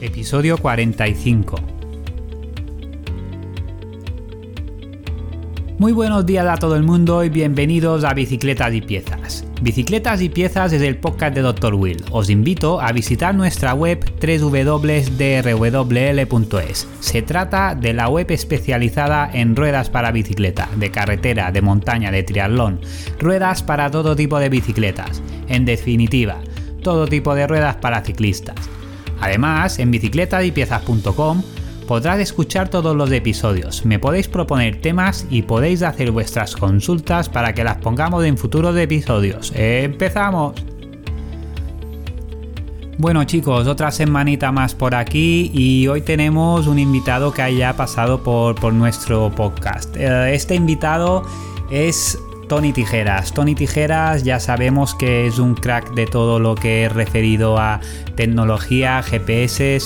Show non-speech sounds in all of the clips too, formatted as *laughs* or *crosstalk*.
episodio 45. Muy buenos días a todo el mundo y bienvenidos a Bicicletas y Piezas. Bicicletas y Piezas es el podcast de Dr. Will. Os invito a visitar nuestra web www.drwl.es. Se trata de la web especializada en ruedas para bicicleta, de carretera, de montaña, de triatlón, ruedas para todo tipo de bicicletas. En definitiva, todo tipo de ruedas para ciclistas. Además, en bicicletasypiezas.com podrás escuchar todos los episodios, me podéis proponer temas y podéis hacer vuestras consultas para que las pongamos en futuros episodios. ¡Empezamos! Bueno chicos, otra semanita más por aquí y hoy tenemos un invitado que haya pasado por, por nuestro podcast. Eh, este invitado es Tony Tijeras. Tony Tijeras ya sabemos que es un crack de todo lo que es referido a tecnología, GPS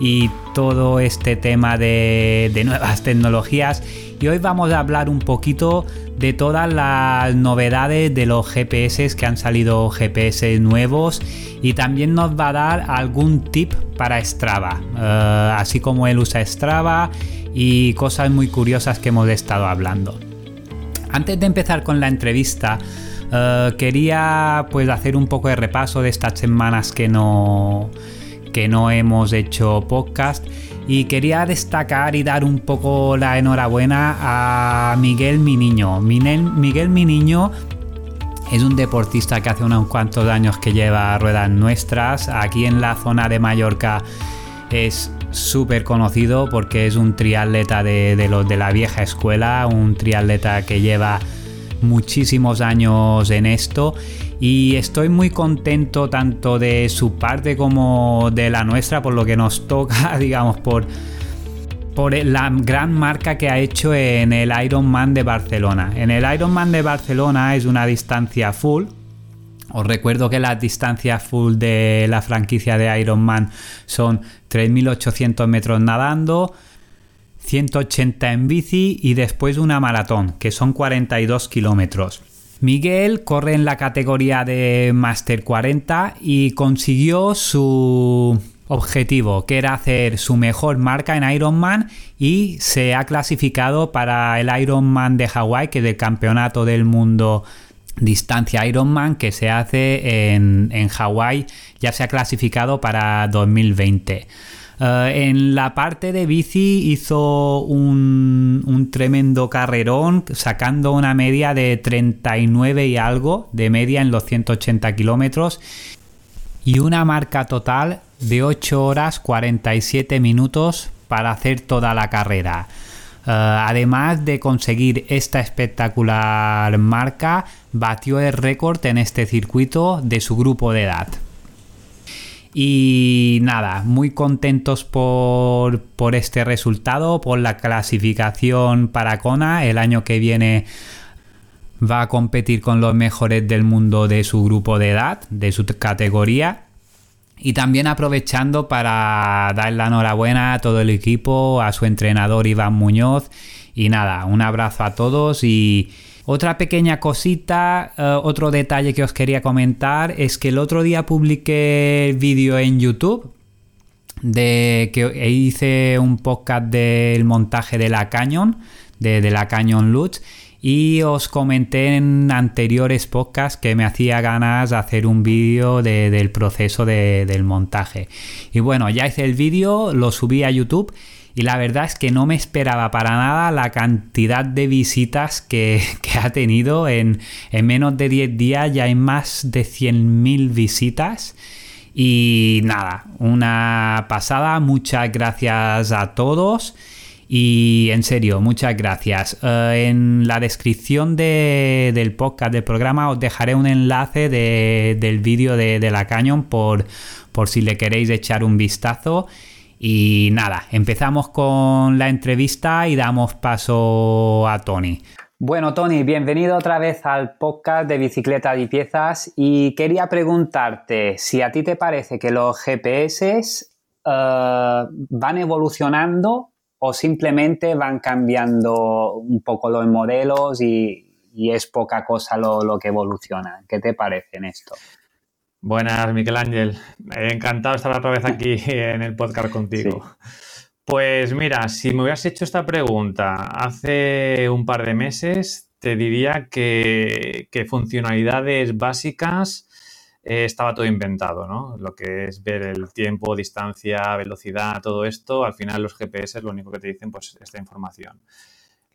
y todo este tema de, nuevas tecnologías. Y hoy vamos a hablar un poquito de todas las novedades de los GPS que han salido GPS nuevos y también nos va a dar algún tip para Strava, eh, así como él usa Strava y cosas muy curiosas que hemos estado hablando. Antes de empezar con la entrevista, eh, quería pues hacer un poco de repaso de estas semanas que no, que no hemos hecho podcast y quería destacar y dar un poco la enhorabuena a Miguel Mi Niño. Miguel Mi Niño es un deportista que hace unos cuantos años que lleva ruedas nuestras. Aquí en la zona de Mallorca es súper conocido porque es un triatleta de, los de la vieja escuela, un triatleta que lleva muchísimos años en esto y estoy muy contento tanto de su parte como de la nuestra por lo que nos toca, *laughs* digamos, por, por la gran marca que ha hecho en el Ironman de Barcelona. En el Ironman de Barcelona es una distancia full, os recuerdo que las distancias full de la franquicia de Ironman son 3.800 metros nadando, 180 en bici y después una maratón, que son 42 kilómetros. Miguel corre en la categoría de Master 40 y consiguió su objetivo, que era hacer su mejor marca en Ironman y se ha clasificado para el Ironman de Hawái, que es el campeonato del mundo distancia Ironman que se hace en, en Hawái ya se ha clasificado para 2020. Eh, en la parte de bici hizo un, un, tremendo carrerón sacando una media de 39 y algo de media en los 180 kilómetros y una marca total de 8 horas 47 minutos para hacer toda la carrera. Eh, además de conseguir esta espectacular marca, batió el récord en este circuito de su grupo de edad. Y nada, muy contentos por, por, este resultado, por la clasificación para Kona. El año que viene va a competir con los mejores del mundo de su grupo de edad, de su categoría. Y también aprovechando para dar la enhorabuena a todo el equipo, a su entrenador Iván Muñoz. Y nada, un abrazo a todos y otra pequeña cosita, eh, otro detalle que os quería comentar es que el otro día publiqué el vídeo en YouTube de que hice un podcast del montaje de la Canyon, de, la Canyon Lutz y os comenté en anteriores podcasts que me hacía ganas de hacer un vídeo del proceso del montaje. Y bueno, ya hice el vídeo, lo subí a YouTube y la verdad es que no me esperaba para nada la cantidad de visitas que, *laughs* ha tenido. En, en, menos de 10 días ya hay más de 100.000 visitas. Y nada, una pasada. Muchas gracias a todos. Y en serio, muchas gracias. Eh, en la descripción del podcast, del programa, os dejaré un enlace del vídeo de, la Canyon por, por si le queréis echar un vistazo. Y nada, empezamos con la entrevista y damos paso a Tony. Bueno, Tony, bienvenido otra vez al podcast de Bicicletas y Piezas y quería preguntarte si a ti te parece que los GPS eh, van evolucionando o simplemente van cambiando un poco los modelos y, es poca cosa lo, lo que evoluciona. ¿Qué te parece en esto? Buenas, Miguel Ángel. Encantado de estar otra vez aquí *laughs* en el podcast contigo. Pues mira, si me hubieras hecho esta pregunta hace un par de meses, te diría que, funcionalidades básicas eh, estaba todo inventado, ¿no? Lo que es ver el tiempo, distancia, velocidad, todo esto, al final los GPS lo único que te dicen pues esta información.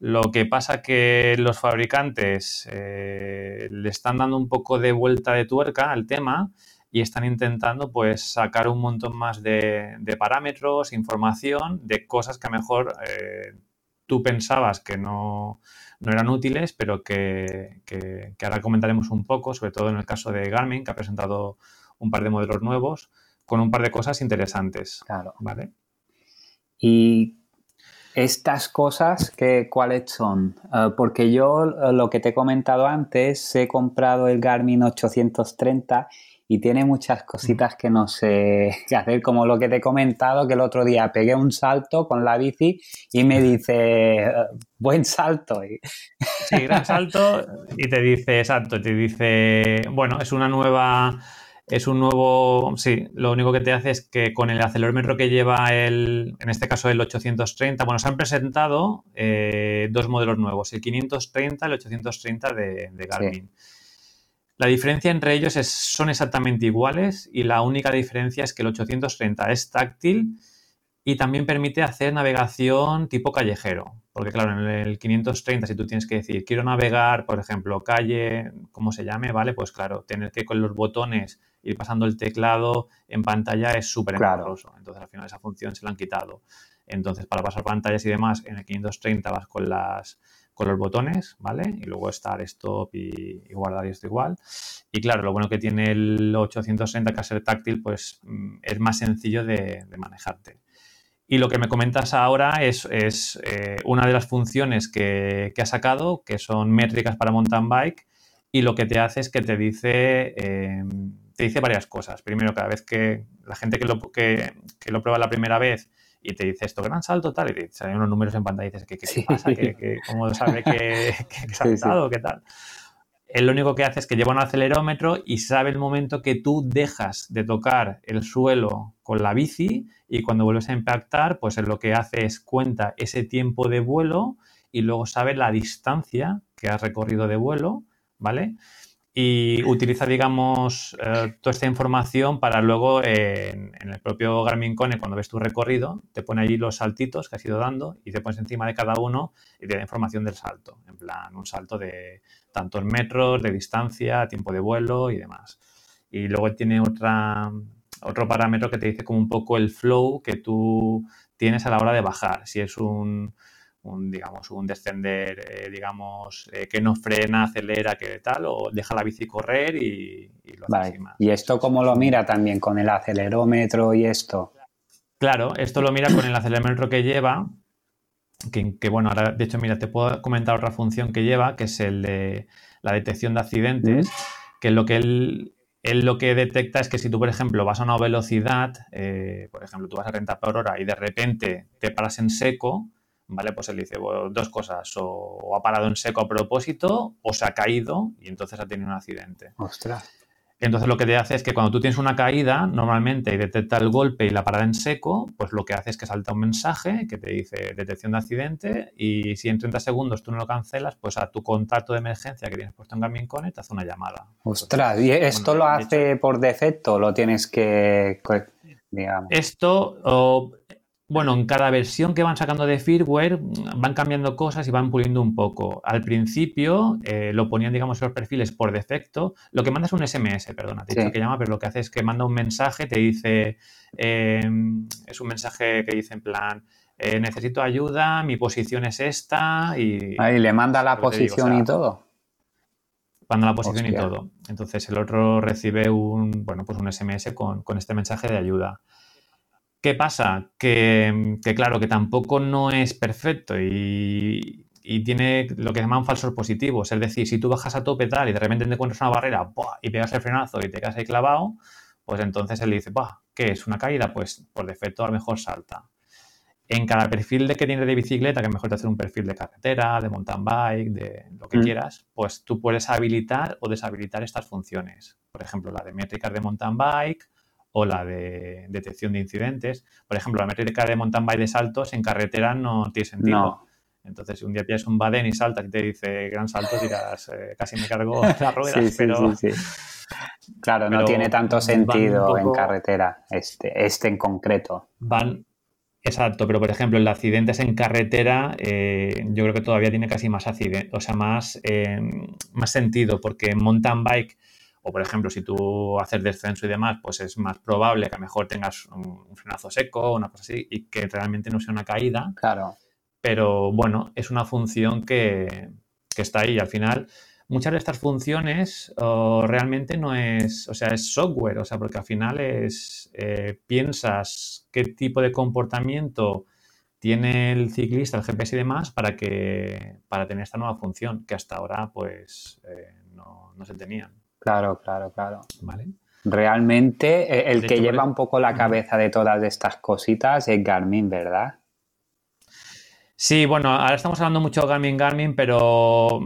Lo que pasa que los fabricantes eh, le están dando un poco de vuelta de tuerca al tema y están intentando pues sacar un montón más de, parámetros, información, de cosas que a lo mejor eh, tú pensabas que no, eran útiles, pero que, ahora comentaremos un poco, sobre todo en el caso de Garmin, que ha presentado un par de modelos nuevos con un par de cosas interesantes. Claro. ¿Vale? Y estas cosas, que, ¿cuáles son? Eh, porque yo eh, lo que te he comentado antes, he comprado el Garmin 830 y tiene muchas cositas que no sé *laughs* qué hacer, como lo que te he comentado, que el otro día pegué un salto con la bici y me dice, buen salto. Sí, gran *laughs* salto y te dice, exacto, te dice, bueno, es una nueva... Es un nuevo, sí, lo único que te hace es que con el acelerómetro que lleva el, en este caso el 830, bueno, se han presentado eh, dos modelos nuevos, el 530 y el 830 de, Garmin. La diferencia entre ellos es, son exactamente iguales y la única diferencia es que el 830 es táctil y también permite hacer navegación tipo callejero. Porque claro, en el 530 si tú tienes que decir, quiero navegar, por ejemplo, calle, como se llame, ¿vale? Pues claro, tener que con los botones ir pasando el teclado en pantalla es súper claro. Entonces al final esa función se la han quitado. Entonces para pasar pantallas y demás, en el 530 vas con las con los botones, ¿vale? Y luego estar stop y, guardar y esto igual. Y claro, lo bueno que tiene el 860 que a ser táctil, pues mm, es más sencillo de, manejarte. Y lo que me comentas ahora es, eh, una de las funciones que, ha sacado, que son métricas para mountain bike, y lo que te hace es que te dice, em, te dice varias cosas. Primero, cada vez que la gente que lo, que, que lo prueba la primera vez y te dice esto, gran salto, tal, y te salen unos números en pantalla y dices, ¿qué, qué, pasa? cómo sabe que, que, *laughs* saltado? ¿Qué tal? Él lo único que hace es que lleva un acelerómetro y sabe el momento que tú dejas de tocar el suelo con la bici y cuando vuelves a impactar, pues él lo que hace es cuenta ese tiempo de vuelo y luego sabe la distancia que has recorrido de vuelo, ¿vale? Y utiliza, digamos, eh, toda esta información para luego en, el propio Garmin Connect, cuando ves tu recorrido, te pone allí los saltitos que has ido dando y te pones encima de cada uno y te da información del salto. En plan, un salto de tantos metros, de distancia, tiempo de vuelo y demás. Y luego tiene otra, otro parámetro que te dice como un poco el flow que tú tienes a la hora de bajar. Si es un un, digamos, un descender, eh, digamos, eh, que no frena, acelera, que tal, o deja la bici correr y, lo hace ¿Y esto cómo lo mira también con el acelerómetro y esto? Claro, esto lo mira con el acelerómetro que lleva, que, bueno, ahora de hecho, mira, te puedo comentar otra función que lleva, que es el de la detección de accidentes, que lo que él, él lo que detecta es que si tú, por ejemplo, vas a una velocidad, eh, por ejemplo, tú vas a 30 por hora y de repente te paras en seco, ¿vale? Pues él dice dos cosas, o, ha parado en seco a propósito o se ha caído y entonces ha tenido un accidente. Ostras. Entonces lo que te hace es que cuando tú tienes una caída, normalmente y detecta el golpe y la parada en seco, pues lo que hace es que salta un mensaje que te dice detección de accidente y si en 30 segundos tú no lo cancelas, pues a tu contacto de emergencia que tienes puesto en Garmin Connect te hace una llamada. Ostras, ¿y esto lo hace por defecto? ¿Lo tienes que, digamos? Esto, bueno, en cada versión que van sacando de firmware mm, van cambiando cosas y van puliendo un poco. Al principio eh, lo ponían, digamos, en los perfiles por defecto. Lo que manda es un SMS, perdona, te que llama, pero lo que hace es que manda un mensaje, te dice, em, es un mensaje que dice en plan, eh, necesito ayuda, mi posición es esta y... Ahí le manda la posición y todo. Manda la posición y todo. Entonces el otro recibe un, bueno, pues un SMS con, con este mensaje de ayuda. ¿Qué pasa? Que, claro, que tampoco no es perfecto y, tiene lo que llaman falsos positivos. Es decir, si tú bajas a tope tal y de repente te encuentras una barrera y pegas el frenazo y te quedas ahí clavado, pues entonces él dice, ¿qué es? ¿Una caída? Pues por defecto a lo mejor salta. en cada perfil de que tienes de bicicleta, que mejor te hacer un perfil de carretera, de mountain bike, de lo que Mm. quieras, pues tú puedes habilitar o deshabilitar estas funciones. Por ejemplo, la de métricas de mountain bike o la de detección de incidentes. Por ejemplo, la métrica de mountain bike de saltos en carretera no tiene sentido. No. Entonces, si un día pillas un Baden y saltas y te dice gran salto, dirás, eh, casi me cargo *laughs* las ruedas, Sí, sí, pero... sí. Claro, no tiene tanto sentido en carretera, este, este en concreto. Van, exacto, pero por ejemplo, el de accidentes en carretera, eh, yo creo que todavía tiene casi más accidente, o sea, más, eh, más sentido, porque en mountain bike, o por ejemplo, si tú haces descenso y demás, pues es más probable que a lo mejor tengas un, un frenazo seco, una cosa así, y que realmente no sea una caída. Claro, Pero bueno, es una función que, que está ahí. Al final, muchas de estas funciones oh, realmente no es, o sea, es software, o sea, porque al final es, eh, piensas qué tipo de comportamiento tiene el ciclista, el GPS y demás, para que, para tener esta nueva función, que hasta ahora, pues, eh, no, no se tenían, claro, claro, claro. ¿vale? Realmente eh, el que hecho, lleva un poco la cabeza de todas estas cositas es Garmin, ¿verdad? Sí, bueno, ahora estamos hablando mucho de Garmin Garmin, pero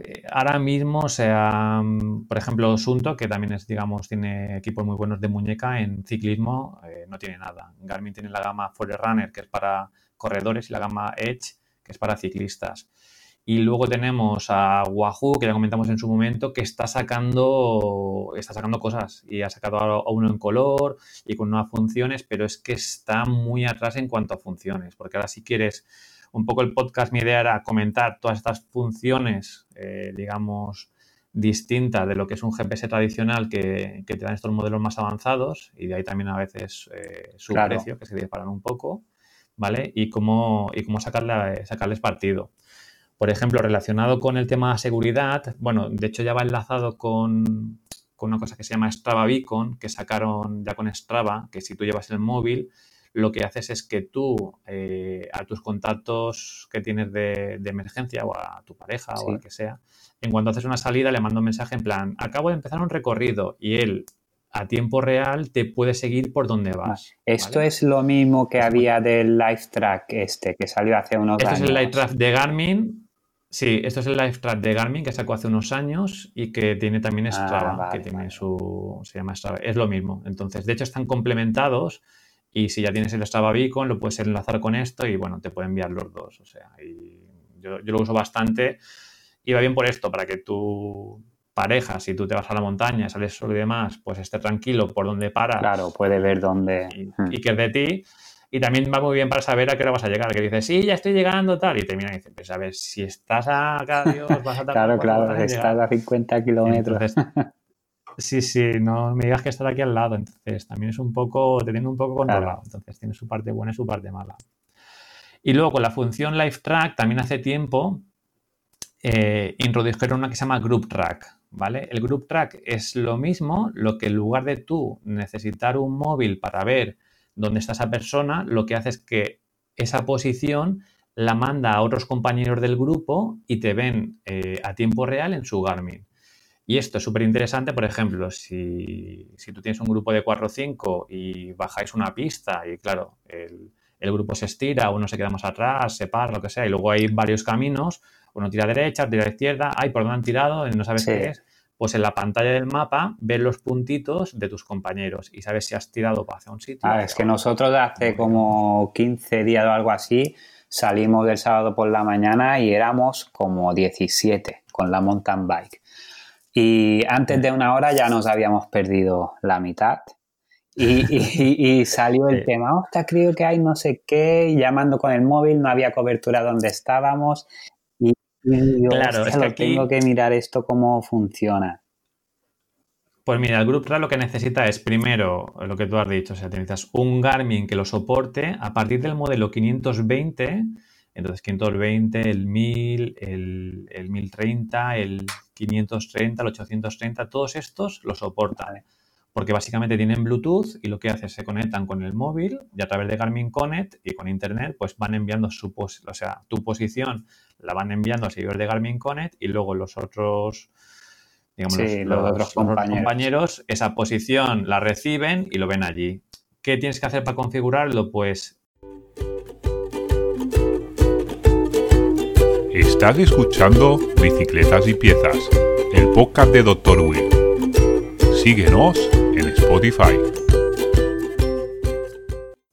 eh, ahora mismo, o sea, por ejemplo, Sunto, que también es, digamos, tiene equipos muy buenos de muñeca en ciclismo, eh, no tiene nada. Garmin tiene la gama Forerunner, que es para corredores, y la gama Edge, que es para ciclistas. Y luego tenemos a Wahoo, que ya comentamos en su momento, que está sacando, está sacando cosas y ha sacado ahora uno en color y con nuevas funciones, pero es que está muy atrás en cuanto a funciones, porque ahora si quieres, un poco el podcast, mi idea era comentar todas estas funciones, eh, digamos, distintas de lo que es un GPS tradicional que, que te dan estos modelos más avanzados y de ahí también a veces eh, su Claro. precio, que se disparan un poco, ¿vale? Y cómo, y cómo sacarle, sacarles partido. Por ejemplo, relacionado con el tema de seguridad, bueno, de hecho ya va enlazado con, con una cosa que se llama Strava Beacon, que sacaron ya con Strava, que si tú llevas el móvil, lo que haces es que tú eh, a tus contactos que tienes de, de emergencia o a tu pareja Sí. o a la que sea, en cuanto haces una salida le manda un mensaje en plan, acabo de empezar un recorrido y él a tiempo real te puede seguir por donde vas. Esto ¿vale? es lo mismo que había del Live Track este, que salió hace unos Este es años. el Live Track de Garmin. Sí, esto es el Live Track de Garmin que sacó hace unos años y que tiene también Ah, Strava, vale, que tiene vale. su. se llama Strava. Es lo mismo. Entonces, de hecho, están complementados y si ya tienes el Strava Beacon, lo puedes enlazar con esto y bueno, te puede enviar los dos. O sea, y yo, yo lo uso bastante y va bien por esto, para que tu pareja, si tú te vas a la montaña, sales solo y demás, pues esté tranquilo por donde paras Claro, puede ver dónde. y, Hmm. y que es de ti. Y también va muy bien para saber a qué hora vas a llegar. Que dices, sí, ya estoy llegando, tal. Y termina y dice, pues a ver, si estás acá, Dios, vas a *laughs* Claro, claro, estás llegar". a 50 kilómetros. Entonces, sí, sí, no me digas que estás aquí al lado. Entonces, también es un poco, te tiene un poco controlado. Claro. Entonces, tiene su parte buena y su parte mala. Y luego con la función Live Track, también hace tiempo eh, introdujeron una que se llama Group Track. ¿Vale? El Group Track es lo mismo, lo que en lugar de tú necesitar un móvil para ver dónde está esa persona, lo que hace es que esa posición la manda a otros compañeros del grupo y te ven eh, a tiempo real en su Garmin. Y esto es súper interesante, por ejemplo, si, si, tú tienes un grupo de 4 o 5 y bajáis una pista y claro, el, el, grupo se estira, uno se queda más atrás, se para, lo que sea, y luego hay varios caminos, uno tira a derecha, tira a izquierda, ay, por dónde han tirado, no sabes sí. qué es. Pues en la pantalla del mapa ves los puntitos de tus compañeros y sabes si has tirado hacia un sitio. Ah, es que nosotros hace como 15 días o algo así salimos del sábado por la mañana y éramos como 17 con la mountain bike. Y antes de una hora ya nos habíamos perdido la mitad. Y, y, *laughs* y salió el sí. tema, hostia, creo que hay no sé qué, llamando con el móvil, no había cobertura donde estábamos. Claro, hostia, es que aquí... tengo que mirar esto cómo funciona. Pues mira, el Group Track lo que necesita es primero lo que tú has dicho, o sea, necesitas un Garmin que lo soporte a partir del modelo 520, entonces 520, el 1000, el, el 1030, el 530, el 830, todos estos lo soportan. Porque básicamente tienen Bluetooth y lo que hace es se conectan con el móvil y a través de Garmin Connect y con internet pues van enviando su o sea, tu posición la van enviando a seguidores de Garmin Connect y luego los otros digamos, los, otros compañeros. esa posición la reciben y lo ven allí. ¿Qué tienes que hacer para configurarlo? Pues... Estás escuchando Bicicletas y Piezas, el podcast de Dr. Will. Síguenos en Spotify.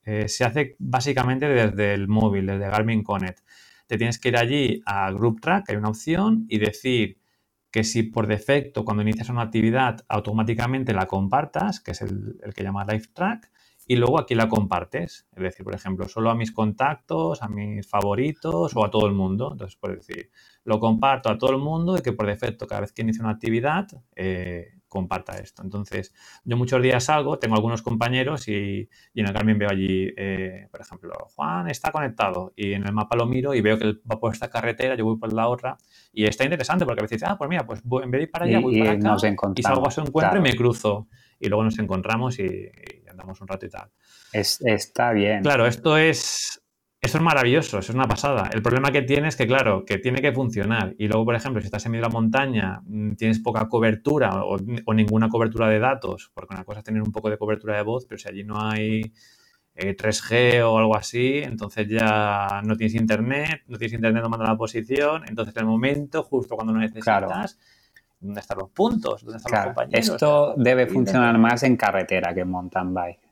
Eh, se hace básicamente desde el móvil, desde Garmin Connect. Te tienes que ir allí a Group Track, hay una opción, y decir que si por defecto cuando inicias una actividad automáticamente la compartas, que es el, que llama Live Track, y luego aquí la compartes. Es decir, por ejemplo, solo a mis contactos, a mis favoritos o a todo el mundo. Entonces, por decir, lo comparto a todo el mundo y que por defecto cada vez que inicio una actividad eh, comparta esto. Entonces, yo muchos días salgo, tengo algunos compañeros y, en el Garmin veo allí, eh, por ejemplo, Juan está conectado y en el mapa lo miro y veo que él va por esta carretera, yo voy por la otra y está interesante porque a veces dice, ah, pues mira, pues en vez de ir para allá, voy para acá y salgo a su encuentro y me cruzo y luego nos encontramos y, andamos un rato y tal. está bien. Claro, esto es eso es maravilloso, eso es una pasada. El problema que tiene es que, claro, que tiene que funcionar. Y luego, por ejemplo, si estás en medio de la montaña, mm, tienes poca cobertura o, ninguna cobertura de datos, porque una cosa es tener un poco de cobertura de voz, pero si allí no hay 3G eh, o algo así, entonces ya no tienes internet, no tienes internet, no manda la posición, entonces en el momento, justo cuando lo necesitas, ¿dónde están los puntos? ¿Dónde están los compañeros? Esto debe funcionar más en carretera que en mountain bike.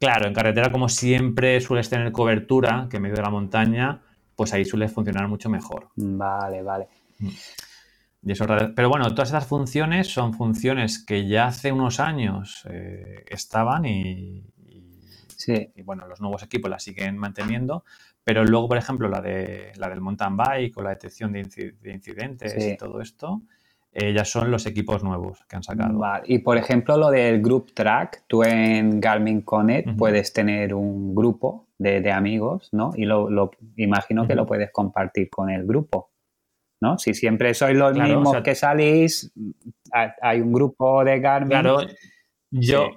Claro, en carretera, como siempre sueles tener cobertura, que en medio de la montaña, pues ahí suele funcionar mucho mejor. Vale, vale. Mm. pero bueno, todas estas funciones son funciones que ya hace unos años eh, estaban y, sí. y, bueno, los nuevos equipos las siguen manteniendo, pero luego, por ejemplo, la, de, la del mountain bike o la detección de, incidentes y todo esto, eh, ya son los equipos nuevos que han sacado. Y por ejemplo, lo del Group Track, tú en Garmin Connect puedes tener un grupo de, amigos, ¿no? Y lo, imagino que lo puedes compartir con el grupo, ¿no? Si siempre sois los mismos que salís, hay un grupo de Garmin. Claro, yo.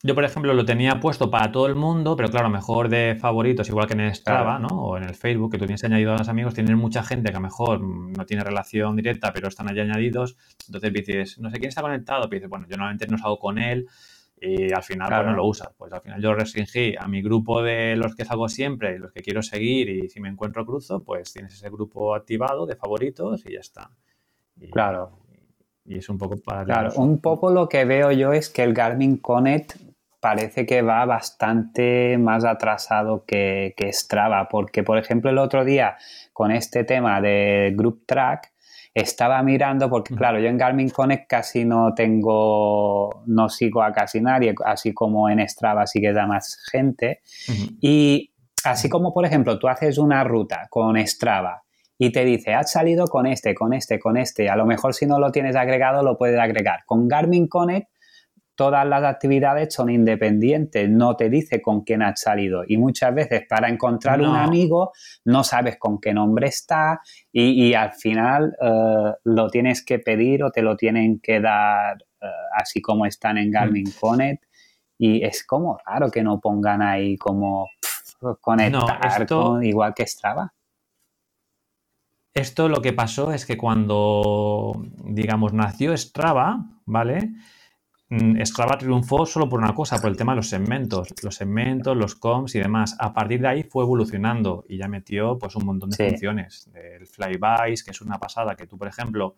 Yo, por ejemplo, lo tenía puesto para todo el mundo, pero claro, mejor de favoritos, igual que en Strava, ¿no? O en el Facebook, que tú tienes añadido a los amigos, tienen mucha gente que a lo mejor no tiene relación directa, pero están allí añadidos. Entonces dices, no sé quién está conectado, dices, bueno, yo normalmente no salgo con él y al final, no lo usa. Pues al final yo restringí a mi grupo de los que salgo siempre y los que quiero seguir y si me encuentro cruzo, pues tienes ese grupo activado de favoritos y ya está. claro. Y es un poco para... Claro, un poco lo que veo yo es que el Garmin Connect parece que va bastante más atrasado que, Strava, porque por ejemplo el otro día con este tema de Group Track estaba mirando, porque claro, yo en Garmin Connect casi no tengo, no sigo a casi nadie, así como en Strava sigue a más gente, y así como por ejemplo tú haces una ruta con Strava, y te dice, has salido con este, con este, con este. A lo mejor si no lo tienes agregado, lo puedes agregar. Con Garmin Connect todas las actividades son independientes, no te dice con quién has salido. Y muchas veces para encontrar un amigo no sabes con qué nombre está y, al final eh, lo tienes que pedir o te lo tienen que dar eh, así como están en Garmin mm. Connect. Y es como raro que no pongan ahí como conectar igual que Strava. Esto lo que pasó es que cuando, digamos, nació Strava, ¿vale? Mm, Strava triunfó solo por una cosa, por el tema de los segmentos, los segmentos, los comps y demás. A partir de ahí fue evolucionando y ya metió pues un montón de funciones. El flybys, que es una pasada, que tú, por ejemplo,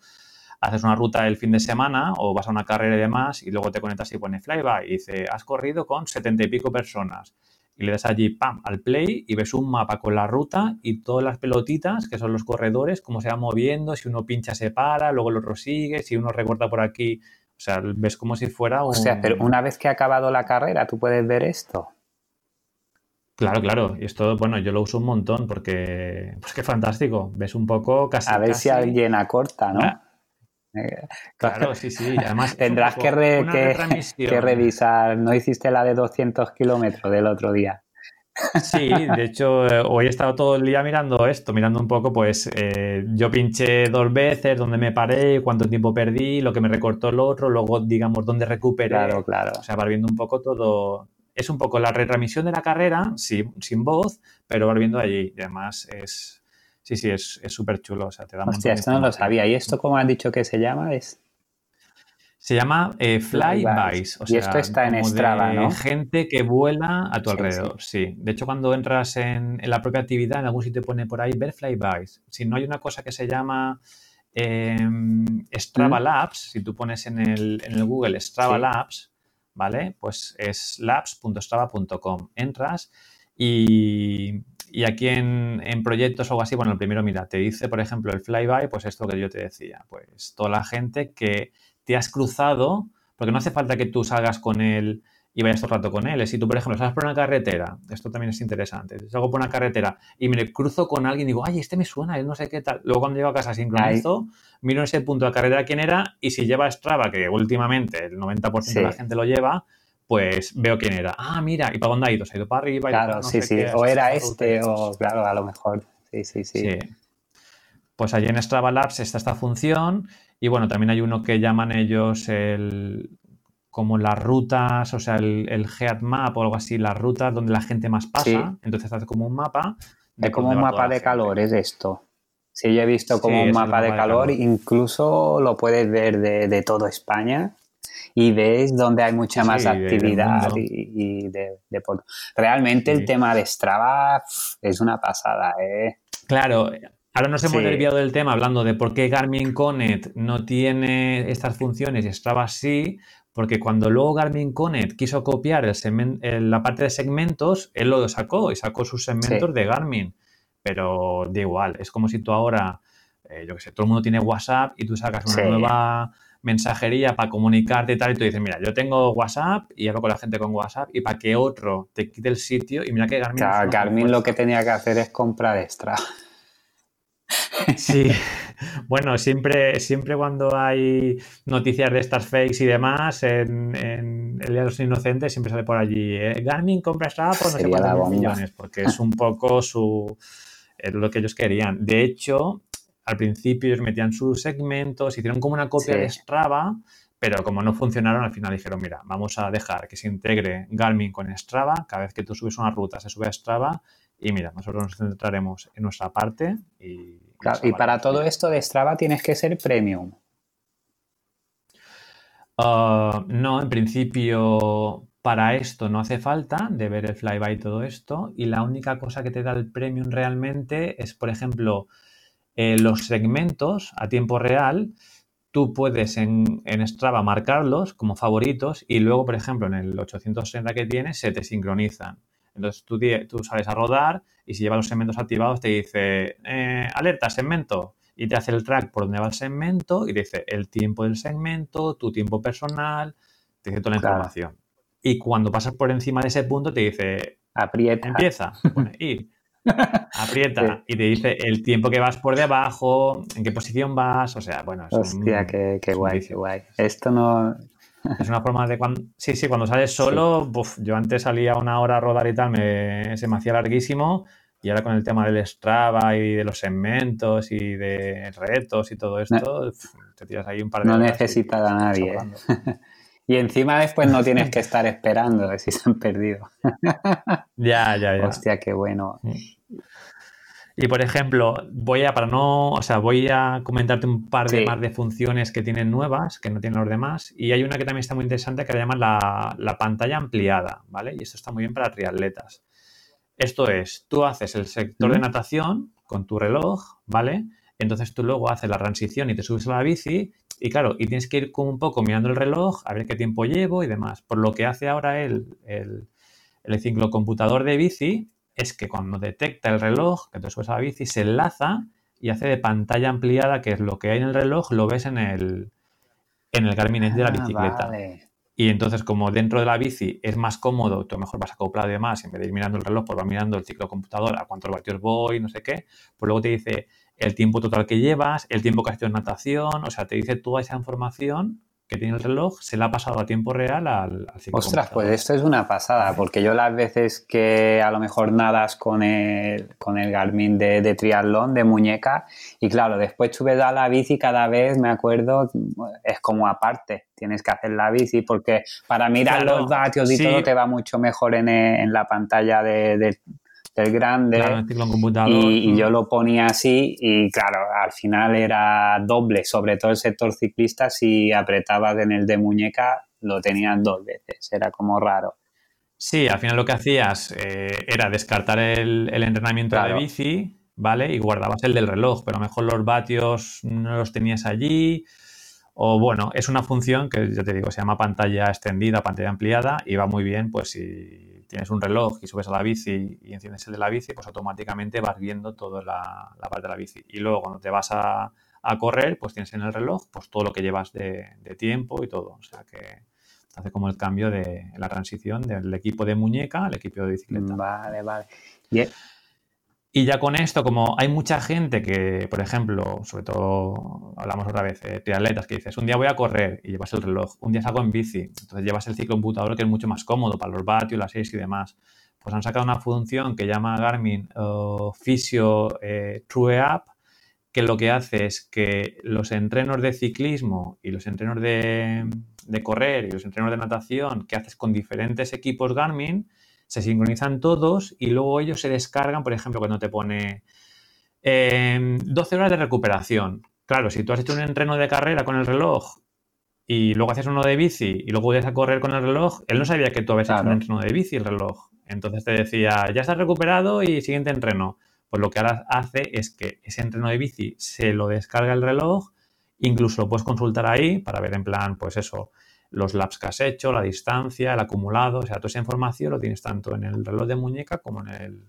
haces una ruta el fin de semana o vas a una carrera y demás y luego te conectas y pone flyby y dice, has corrido con setenta y pico personas. Y le das allí, pam, al play y ves un mapa con la ruta y todas las pelotitas, que son los corredores, cómo se van moviendo, si uno pincha se para, luego el otro sigue, si uno recorta por aquí o sea, ves como si fuera un... O sea, pero una vez que ha acabado la carrera, ¿tú puedes ver esto? Claro, claro. Y esto, bueno, yo lo uso un montón porque, pues qué fantástico. Ves un poco casi... A ver si alguien acorta, ¿no? Ah. Eh, claro, sí, sí. Además, *laughs* tendrás que, que, revisar. No hiciste la de 200 kilómetros del otro día. Sí, de hecho, eh, hoy he estado todo el día mirando esto, mirando un poco, pues eh, yo pinché dos veces, dónde me paré, cuánto tiempo perdí, lo que me recortó el otro, luego, digamos, dónde recuperé. Claro, claro. O sea, vas viendo un poco todo. Es un poco la retransmisión de la carrera, sí, sin voz, pero vas viendo allí. Y además es. Sí, sí, es súper chulo. O sea, te da Hostia, esto no lo sabía. ¿Y esto cómo has dicho que se llama? Es. Se llama eh, Flybys. y esto está en Strava, ¿no? Gente que vuela a tu alrededor, sí. De hecho, cuando entras en, la propia actividad, en algún sitio pone por ahí ver Flybys. Si no hay una cosa que se llama em, Strava ¿Mm? Labs, si tú pones en el, en el Google Strava Labs, ¿vale? Pues es labs.strava.com. Entras y, aquí en, en, proyectos o algo así, bueno, el primero, mira, te dice, por ejemplo, el flyby, pues esto que yo te decía, pues toda la gente que te has cruzado, porque no hace falta que tú salgas con él y vayas todo el rato con él. Si tú, por ejemplo, sales por una carretera, esto también es interesante, salgo por una carretera y me cruzo con alguien y digo, ay, este me suena, él no sé qué tal. Luego cuando llego a casa sincronizo, miro en ese punto de la carretera quién era y si lleva Strava, que últimamente el 90% de la gente lo lleva, pues veo quién era. Ah, mira, ¿y para dónde ha ido? Se ha ido para arriba. Claro, sí, sí. o era este, o claro, a lo mejor. Sí, sí, sí. sí. Pues allí en Strava Labs está esta función y bueno, también hay uno que llaman ellos el como las rutas, o sea, el, el Map o algo así, las rutas donde la gente más pasa. Entonces hace como un mapa. Es como un mapa de calor, es esto. Sí, yo he visto como un mapa, de, calor, incluso lo puedes ver de, de toda España y ves donde hay mucha más actividad y, de, Realmente el tema de Strava es una pasada, ¿eh? Claro, Ahora nos hemos desviado del tema hablando de por qué Garmin Connect no tiene estas funciones y Strava sí, porque cuando luego Garmin Connect quiso copiar el la parte de segmentos, él lo sacó y sacó sus segmentos de Garmin. Pero da igual, es como si tú ahora, eh, yo qué sé, todo el mundo tiene WhatsApp y tú sacas una nueva mensajería para comunicarte y tal, y tú dices, mira, yo tengo WhatsApp y hablo con la gente con WhatsApp y para que otro te quite el sitio y mira que Garmin... Garmin lo que tenía que hacer es comprar extra. Sí, bueno, siempre, siempre cuando hay noticias de estas fakes y demás, en, El Día de los Inocentes siempre sale por allí. ¿eh? Garmin compra esta por no sé cuántos millones, porque es un poco su lo que ellos querían. De hecho, al principio ellos metían sus segmentos, hicieron como una copia de Strava, pero como no funcionaron, al final dijeron, mira, vamos a dejar que se integre Garmin con Strava, cada vez que tú subes una ruta se sube a Strava y mira, nosotros nos centraremos en nuestra parte y y para todo esto de Strava tienes que ser premium. Ah, no, en principio para esto no hace falta de ver el flyby y todo esto. Y la única cosa que te da el premium realmente es, por ejemplo, eh, los segmentos a tiempo real. Tú puedes en, en, Strava marcarlos como favoritos y luego, por ejemplo, en el 860 que tienes se te sincronizan. Entonces tú, tú sales a rodar y si lleva los segmentos activados te dice, eh, alerta, segmento, y te hace el track por donde va el segmento y dice el tiempo del segmento, tu tiempo personal, te dice toda la información. Y cuando pasas por encima de ese punto te dice, aprieta. Empieza, pone ir. *laughs* Aprieta y te dice el tiempo que vas por debajo, en qué posición vas, o sea, bueno. Es Hostia, qué, qué guay, qué guay. Esto no, es una forma de cuando. Sí, sí, cuando sales solo, yo antes salía una hora a rodar y tal, me, se me hacía larguísimo. Y ahora con el tema del Strava y de los segmentos y de retos y todo esto, te tiras ahí un par de No necesitas a nadie. ¿eh? *laughs* y encima después no tienes *laughs* que estar esperando si se han perdido. ya, ya, ya. Hostia, qué bueno. Y por ejemplo, voy a, para no, o sea, voy a comentarte un par de más de funciones que tienen nuevas, que no tienen los demás. Y hay una que también está muy interesante que la llaman la, pantalla ampliada, ¿vale? Y esto está muy bien para triatletas. Esto es, tú haces el sector de natación con tu reloj, ¿vale? Entonces tú luego haces la transición y te subes a la bici y claro, y tienes que ir como un poco mirando el reloj, a ver qué tiempo llevo y demás. Por lo que hace ahora el, el, el ciclocomputador de bici es que cuando detecta el reloj, que te subes a la bici, se enlaza y hace de pantalla ampliada, que es lo que hay en el reloj, lo ves en el, en el Garmin de la ah, bicicleta. Y entonces, como dentro de la bici es más cómodo, tú mejor vas a acoplar de más, en vez de ir mirando el reloj, pues vas mirando el ciclo computador, a cuántos vatios voy, no sé qué, pues luego te dice el tiempo total que llevas, el tiempo que has hecho en natación, o sea, te dice toda esa información que tiene el reloj se la ha pasado a tiempo real al, al Ostras, pues esto es una pasada, porque yo las veces que a lo mejor nadas con el, con el Garmin de, de triatlón, de muñeca, y claro, después subes a la bici cada vez, me acuerdo, es como aparte, tienes que hacer la bici, porque para mirar los vatios y todo te va mucho mejor en, en la pantalla de, del grande. Claro, computador. Y, y yo lo ponía así y claro, al final era doble, sobre todo el sector ciclista, si apretabas en el de muñeca lo tenían dos veces, era como raro. Sí, al final lo que hacías eh, era descartar el, el entrenamiento Claro. de bici, ¿vale? Y guardabas el del reloj, pero a lo mejor los vatios no los tenías allí. O bueno, es una función que yo te digo, se llama pantalla extendida, pantalla ampliada, y va muy bien, pues si tienes un reloj y subes a la bici y enciendes el de la bici, pues automáticamente vas viendo toda la, la parte de la bici. Y luego cuando te vas a, a correr, pues tienes en el reloj pues todo lo que llevas de, de tiempo y todo. O sea que hace como el cambio de la transición del equipo de muñeca al equipo de bicicleta. Vale, vale. Y, Y ya con esto, como hay mucha gente que, por ejemplo, sobre todo, hablamos otra vez, eh, triatletas, que dices, un día voy a correr y llevas el reloj, un día salgo en bici, entonces llevas el ciclo computador que es mucho más cómodo para los vatios, las 6 y demás. Pues han sacado una función que llama Garmin eh, Physio eh, True App, que lo que hace es que los entrenos de ciclismo y los entrenos de, de correr y los entrenos de natación que haces con diferentes equipos Garmin, se sincronizan todos y luego ellos se descargan, por ejemplo, cuando te pone eh, 12 horas de recuperación. Claro, si tú has hecho un entreno de carrera con el reloj y luego haces uno de bici y luego vuelves a correr con el reloj, él no sabía que tú habías hecho un entreno de bici el reloj. Entonces te decía, ya estás recuperado y siguiente entreno. Pues lo que ahora hace es que ese entreno de bici se lo descarga el reloj, incluso lo puedes consultar ahí para ver en plan, pues eso, los laps que has hecho, la distancia, el acumulado, o sea, toda esa información lo tienes tanto en el reloj de muñeca como en el...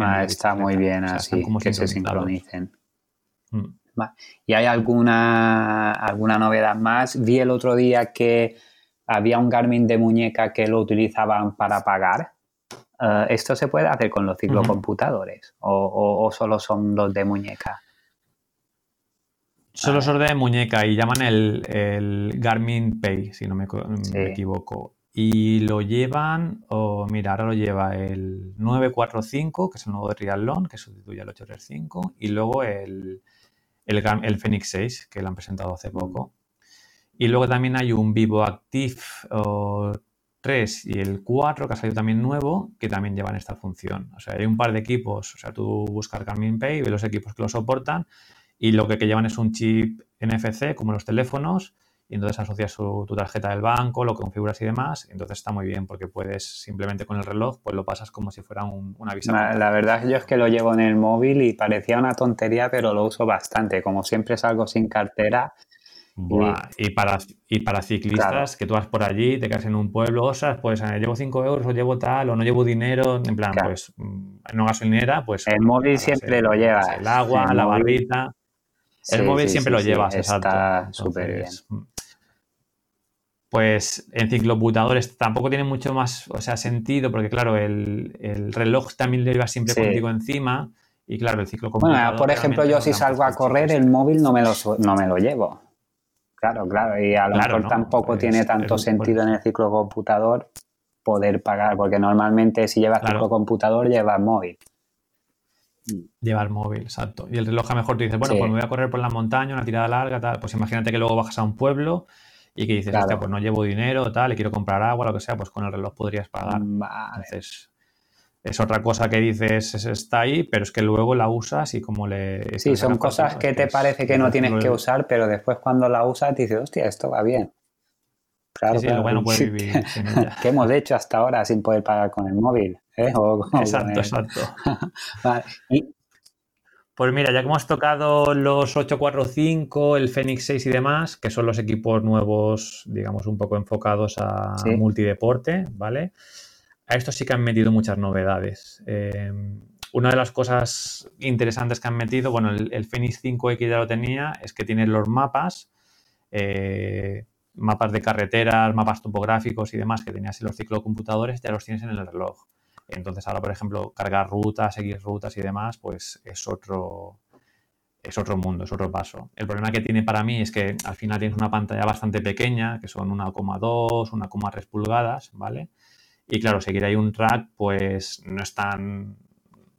ah, está muy bien O sea, están así, como que se sincronicen. Mm. ¿Y hay alguna, alguna novedad más? Vi el otro día que había un Garmin de muñeca que lo utilizaban para pagar. Eh, ¿Esto se puede hacer con los ciclocomputadores? ¿O, o- o solo son los de muñeca? Solo son de muñeca y llaman el, el Garmin Pay, si no me, equivoco. Y lo llevan, o mira, ahora lo lleva el 945, que es el nuevo de Triathlon, que sustituye al 835, y luego el, el, el Fenix 6, que lo han presentado hace poco. Y luego también hay un Vivo Active o 3 y el 4, que ha salido también nuevo, que también llevan esta función. O sea, hay un par de equipos, o sea, tú buscas Garmin Pay, ves los equipos que lo soportan, y lo que, que llevan es un chip NFC, como los teléfonos, y entonces asocias su- tu tarjeta del banco, lo configuras y demás, entonces está muy bien porque puedes simplemente con el reloj, pues lo pasas como si fuera un, una visa. La, verdad yo es que lo llevo en el móvil y parecía una tontería, pero lo uso bastante. Como siempre salgo sin cartera, Buah, Y para, y para ciclistas, Claro. que tú vas por allí, te quedas en un pueblo, osas, pues eh, llevo 5 euros, o llevo tal, o no llevo dinero, en plan, Claro. pues mm, no gasolinera, pues... El móvil siempre el- lo llevas. El agua, El la móvil- barrita... El Sí, móvil sí, siempre sí, lo llevas, está exacto. súper bien. Pues en cicloputadores tampoco tiene mucho más o sea, sentido, porque claro, el, el reloj también lo llevas siempre contigo encima. Y claro, el ciclo Bueno, por ejemplo, yo si salgo a correr, el móvil no me lo, no me lo llevo. Claro, claro, y a lo Claro, mejor ¿no? tampoco Es- tiene tanto sentido en el ciclocomputador poder pagar, porque normalmente si llevas Claro. ciclocomputador llevas móvil. Llevar móvil, exacto. Y el reloj a lo mejor tú dices, bueno, Sí. pues me voy a correr por la montaña, una tirada larga, tal. Pues imagínate que luego bajas a un pueblo y que dices, Claro. hostia, pues no llevo dinero, tal, y quiero comprar agua, lo que sea, pues con el reloj podrías pagar. Vale. Entonces, es otra cosa que dices, es- está ahí, pero es que luego la usas y como le... Sí, son cosas que te parece que no tienes que usar, pero después cuando la usas dices, hostia, esto va bien. Claro, Sí, sí, claro. luego ya no puedes Sí. vivir sin ella. ¿Qué hemos hecho hasta ahora sin poder pagar con el móvil? ¿eh? O Exacto, el- exacto. *laughs* Vale. Y- Pues mira, ya que hemos tocado los 845, el Fenix 6 y demás, que son los equipos nuevos, digamos, un poco enfocados a Sí. multideporte, ¿vale? A estos sí que han metido muchas novedades. Eh, una de las cosas interesantes que han metido, bueno, el, el Fenix 5X ya lo tenía, es que tiene los mapas, eh, mapas de carreteras, mapas topográficos y demás que tenías en los ciclocomputadores, ya los tienes en el reloj. Entonces ahora, por ejemplo, cargar rutas, seguir rutas y demás, pues es otro, es otro mundo, es otro paso. El problema que tiene para mí es que al final tienes una pantalla bastante pequeña, que son 1,2, 1,3 pulgadas, ¿vale? Y claro, seguir ahí un track, pues no es tan...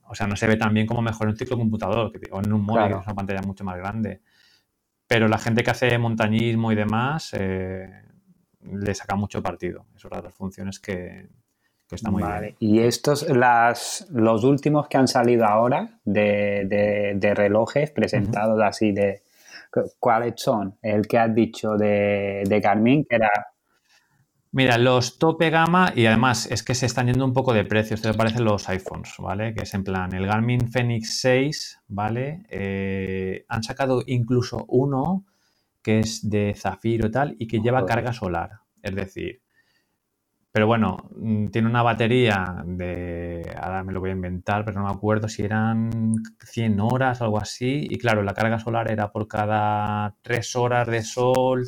O sea, no se ve tan bien como mejor en un ciclocomputador o en un móvil, Claro. que es una pantalla mucho más grande. Pero la gente que hace montañismo y demás eh, le saca mucho partido. Es otra de las funciones que, que está muy bien. Y estos, las, los últimos que han salido ahora de, relojes presentados así de... ¿Cuáles son? El que has dicho de, de Garmin, que era Mira, los tope gama y además es que se están yendo un poco de precio. Esto me parecen los iPhones, ¿vale? Que es en plan el Garmin Fenix 6, ¿vale? Eh, han sacado incluso uno que es de zafiro y tal y que lleva carga solar. Es decir, pero bueno, mm, tiene una batería de, ahora me lo voy a inventar, pero no me acuerdo si eran 100 horas algo así. Y claro, la carga solar era por cada 3 horas de sol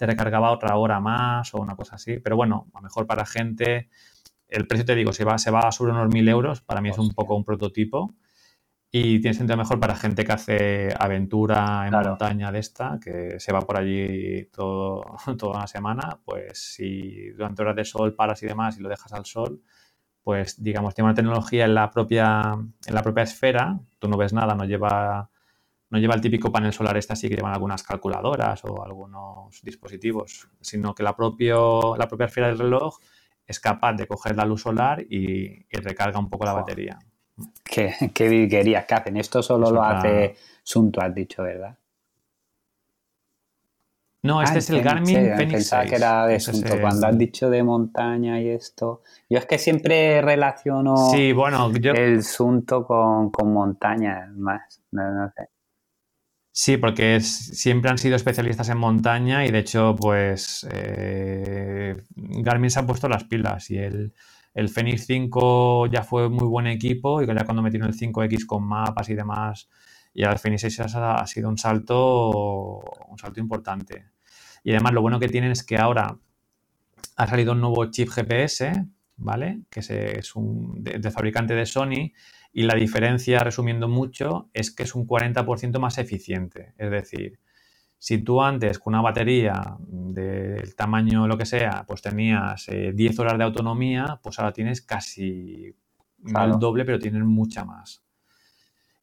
te recargaba otra hora más o una cosa así. Pero bueno, a lo mejor para gente, el precio te digo, se va, se va sobre unos mil euros, para mí es un poco un prototipo. Y tiene sentido mejor para gente que hace aventura en montaña de esta, que se va por allí todo, *laughs* toda una semana, pues si durante horas de sol paras y demás y lo dejas al sol, pues digamos, tiene una tecnología en la propia, en la propia esfera, tú no ves nada, no lleva no lleva el típico panel solar este así que llevan algunas calculadoras o algunos dispositivos, sino que la, propio, la propia esfera del reloj es capaz de coger la luz solar y, recarga un poco la batería. Qué, qué que hacen. Esto solo lo hace Sunto, has dicho, ¿verdad? No, este ah, es el Garmin Fenix Pensaba que era de Sunto. Cuando has dicho de montaña y esto. Yo es que siempre relaciono sí, bueno, el Sunto con, con montaña, más. no sé. Sí, porque siempre han sido especialistas en montaña y de hecho, pues eh, Garmin se ha puesto las pilas y el, el Fenix 5 ya fue muy buen equipo y ya cuando metieron el 5X con mapas y demás, y el Fenix 6 ha, sido un salto, un salto importante. Y además lo bueno que tienen es que ahora ha salido un nuevo chip GPS, ¿vale? Que es, un de fabricante de Sony y la diferencia, resumiendo mucho, es que es un 40% más eficiente. Es decir, si tú antes con una batería del tamaño lo que sea, pues tenías 10 eh, horas de autonomía, pues ahora tienes casi el doble, pero tienes mucha más.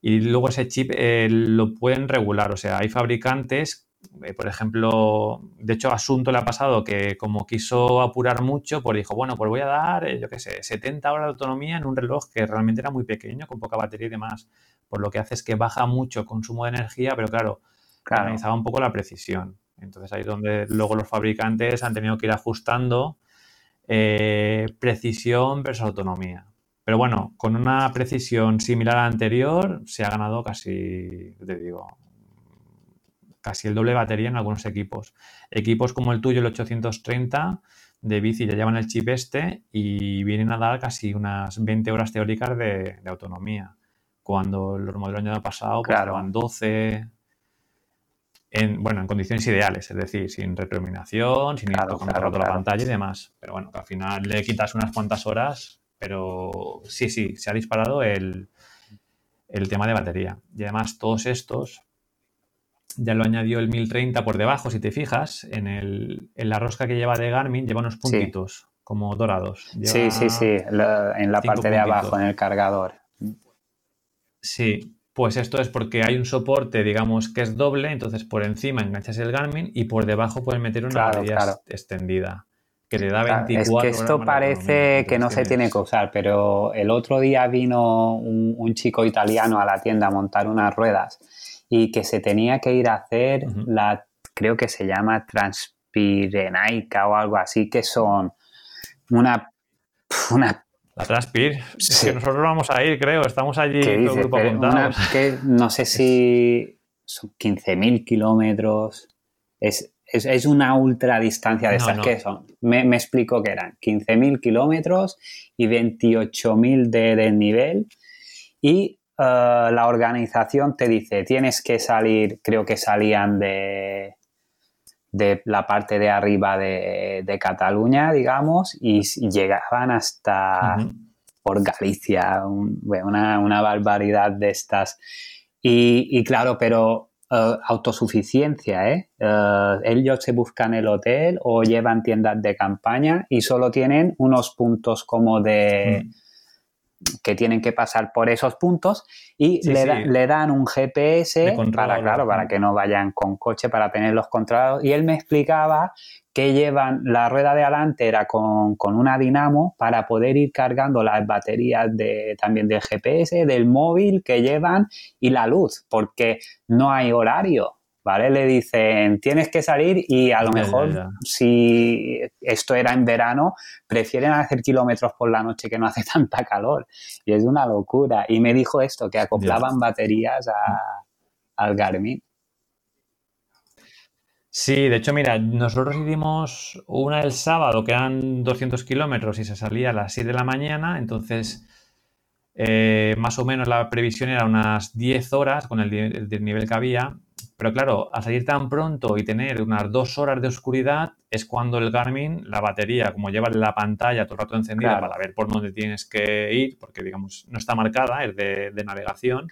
Y luego ese chip eh, lo pueden regular, o sea, hay fabricantes eh, por ejemplo, de hecho, Asunto le ha pasado que como quiso apurar mucho, pues dijo, bueno, pues voy a dar, eh, yo qué sé, 70 horas de autonomía en un reloj que realmente era muy pequeño, con poca batería y demás. Por lo que hace es que baja mucho el consumo de energía, pero claro, claro. un poco la precisión. Entonces ahí es donde luego los fabricantes han tenido que ir ajustando eh, precisión versus autonomía. Pero bueno, con una precisión similar a la anterior, se ha ganado casi, te digo, casi el doble de batería en algunos equipos. Equipos como el tuyo, el 830 de bici, ya llevan el chip este y vienen a dar casi unas 20 horas teóricas de, autonomía. Cuando los modelos del año pasado pues, claro. 12, en, bueno, en condiciones ideales, es decir, sin retroiluminación, sin ir tocando claro, la pantalla y demás. Pero bueno, que al final le quitas unas cuantas horas, pero sí, sí, se ha disparado el, el tema de batería. Y además todos estos ya lo añadió el 1030 por debajo, si te fijas, en, el, en la rosca que lleva de Garmin lleva unos puntitos como dorados. sí, sí, sí, en la parte de abajo, en el cargador. Sí, pues esto es porque hay un soporte, digamos, que es doble, entonces por encima enganchas el Garmin y por debajo puedes meter una batería extendida que te da 24 Es que esto parece que no se tiene que usar, pero el otro día vino un, un, chico italiano a la tienda a montar unas ruedas y que se tenía que ir a hacer la, creo que se llama transpirenaica o algo así, que son una... una la Transpir, que nosotros vamos a ir, creo, estamos allí todo el grupo que No sé si son 15.000 kilómetros, es, es, una ultra distancia de estas que son. Me, me explico que eran 15.000 kilómetros y 28.000 de desnivel y eh, la organización te dice, tienes que salir, creo que salían de, de la parte de arriba de, Cataluña, digamos, y, llegaban hasta por Galicia, una, barbaridad de estas. Y, claro, pero eh, autosuficiencia, ¿eh? ¿eh? Ellos se buscan el hotel o llevan tiendas de campaña y solo tienen unos puntos como de que tienen que pasar por esos puntos y le, dan un GPS para, claro, para que no vayan con coche, para tenerlos controlados. Y él me explicaba que llevan la rueda de adelante era con, una dinamo para poder ir cargando las baterías de, también del GPS, del móvil que llevan y la luz, porque no hay horario. ¿Vale? Le dicen, tienes que salir y a lo mejor si esto era en verano, prefieren hacer kilómetros por la noche que no hace *laughs* tanta calor. Y es una locura. Y me dijo esto, que acoplaban baterías al Garmin. Sí, de hecho, mira, nosotros hicimos una el sábado, que eran 200 kilómetros y se salía a las 7 de la mañana, entonces eh, más o menos la previsión era unas 10 horas con el, nivel que había, pero claro, al salir tan pronto y tener unas 2 horas de oscuridad es cuando el Garmin, la batería, como lleva la pantalla todo el rato encendida para ver por dónde tienes que ir, porque digamos no está marcada, es de, de navegación,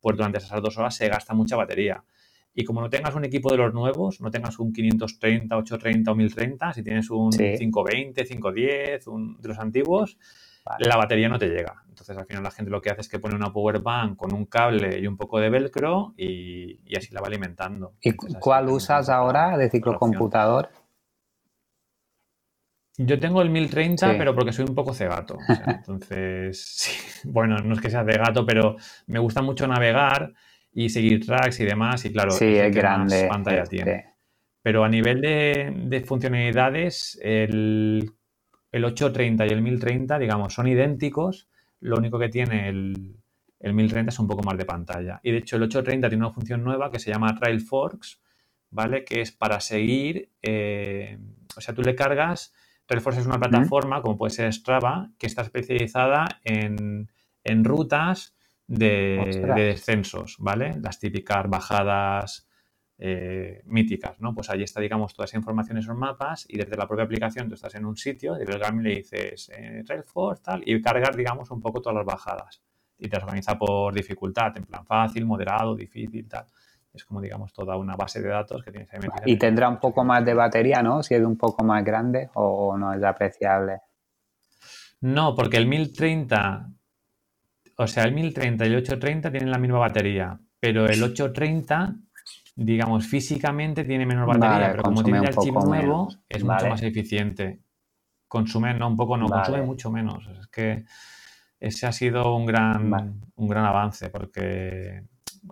pues durante esas dos horas se gasta mucha batería. Y como no tengas un equipo de los nuevos, no tengas un 530, 830 o 1030, si tienes un 520, 510, un, de los antiguos, la batería no te llega. Entonces al final la gente lo que hace es que pone una power bank con un cable y un poco de velcro y, así la va alimentando. ¿Y cuál usas ahora de ciclocomputador? Yo tengo el 1030, pero porque soy un poco cegato. *laughs* entonces, *laughs* bueno, no es que sea cegato, pero me gusta mucho navegar y seguir tracks y demás. Y claro, sí, es, grande. pantalla este. tiene. Pero a nivel de, funcionalidades, el, el, 830 y el 1030, digamos, son idénticos. Lo único que tiene el, el 1030 es un poco más de pantalla. Y de hecho, el 830 tiene una función nueva que se llama Trail Forks, ¿vale? Que es para seguir. Eh, o sea, tú le cargas. Trailforks es una plataforma, como puede ser Strava, que está especializada en, en rutas de, descensos, ¿vale? Las típicas bajadas eh, míticas, ¿no? Pues ahí está, digamos, toda esa información, esos mapas, y desde la propia aplicación tú estás en un sitio, y el Garmin le dices eh, Force, tal, y cargar, digamos, un poco todas las bajadas. Y te organiza por dificultad, en plan fácil, moderado, difícil, tal. Es como, digamos, toda una base de datos que tienes ahí metida. Y tendrá un poco más de batería, ¿no? Si es un poco más grande o no es apreciable. No, porque el 1030 o sea, el 1030 y el 830 tienen la misma batería, pero el 830, digamos, físicamente tiene menor batería, pero como tiene el chip nuevo, es mucho más eficiente. Consume, no, un poco no, consume mucho menos. Es que ese ha sido un gran, un gran avance, porque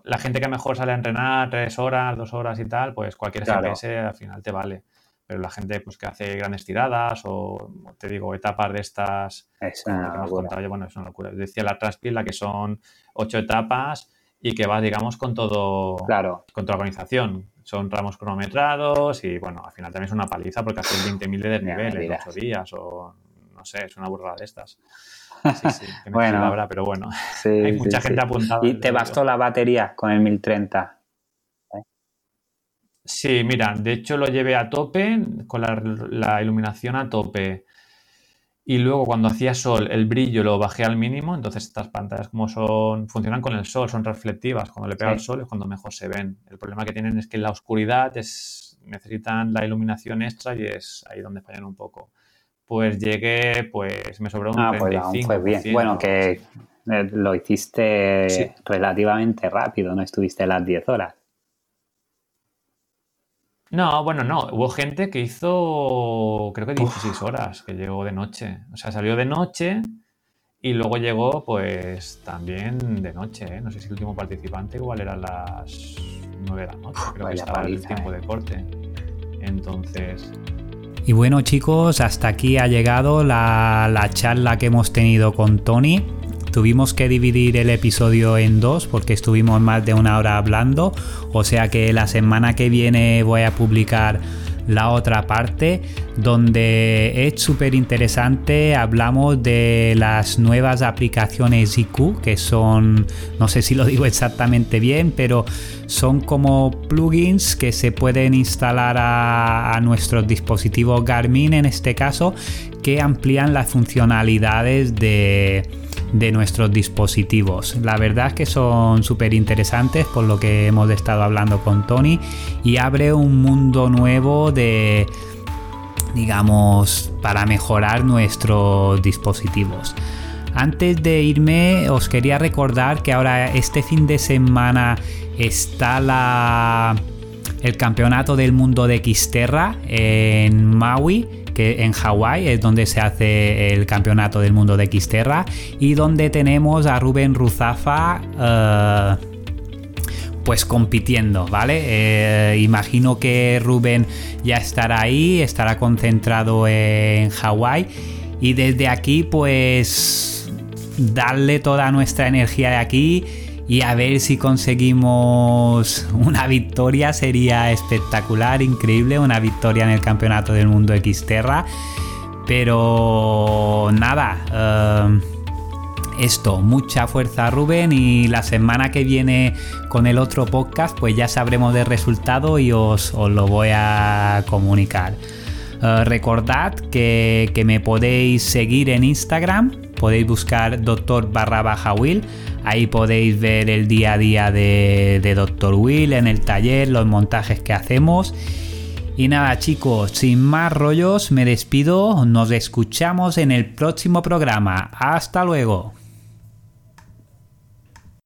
la gente que mejor sale a entrenar tres horas, dos horas y tal, pues cualquier GPS al final te vale pero la gente pues que hace grandes tiradas o te digo etapas de estas es una locura. bueno es una locura. Decía la Traspil la que son ocho etapas y que vas digamos con todo claro. con toda la organización. Son tramos cronometrados y bueno al final también es una paliza porque haces 20.000 de desnivel en ocho días o no sé es una burrada de estas. Sí, *laughs* sí, bueno, pero bueno, *laughs* hay mucha gente apuntada. ¿Y te bastó la batería con el 1030? Sí, mira, de hecho lo llevé a tope, con la, iluminación a tope. Y luego cuando hacía sol, el brillo lo bajé al mínimo. Entonces estas pantallas como son, funcionan con el sol, son reflectivas. Cuando le pega el sol es cuando mejor se ven. El problema que tienen es que en la oscuridad es, necesitan la iluminación extra y es ahí donde fallan un poco. Pues llegué, pues me sobró un ah, Pues bien. Bueno, que eh, lo hiciste relativamente rápido, no estuviste las 10 horas. No, bueno, no. Hubo gente que hizo, creo que 16 horas, que llegó de noche. O sea, salió de noche y luego llegó, pues, también de noche. ¿eh? No sé si el último participante igual era las 9 de la noche. Creo que estaba el tiempo ¿eh? de corte. Entonces... Y bueno chicos, hasta aquí ha llegado la, la charla que hemos tenido con Tony. Tuvimos que dividir el episodio en dos porque estuvimos más de una hora hablando. O sea que la semana que viene voy a publicar la otra parte donde es súper interesante hablamos de las nuevas aplicaciones IQ que son no sé si lo digo exactamente bien pero son como plugins que se pueden instalar a, a nuestros dispositivos Garmin en este caso que amplían las funcionalidades de de nuestros dispositivos. La verdad es que son súper interesantes por lo que hemos estado hablando con Tony y abre un mundo nuevo de, digamos, para mejorar nuestros dispositivos. Antes de irme, os quería recordar que ahora este fin de semana está la el campeonato del mundo de Xterra en Maui, que en Hawái es donde se hace el campeonato del mundo de Xterra y donde tenemos a Rubén Ruzafa. Eh, pues compitiendo, ¿vale? Eh, imagino que Rubén ya estará ahí, estará concentrado en Hawái y desde aquí pues darle toda nuestra energía de aquí y a ver si conseguimos una victoria sería espectacular, increíble, una victoria en el Campeonato del Mundo Xterra. Pero nada, eh, esto, mucha fuerza Rubén y la semana que viene con el otro podcast pues ya sabremos del resultado y os, lo voy a comunicar. Eh, recordad que, me podéis seguir en Instagram, podéis buscar doctor barra baja Will, ahí podéis ver el día a día de, de Dr. Will en el taller, los montajes que hacemos. Y nada chicos, sin más rollos, me despido, nos escuchamos en el próximo programa. Hasta luego.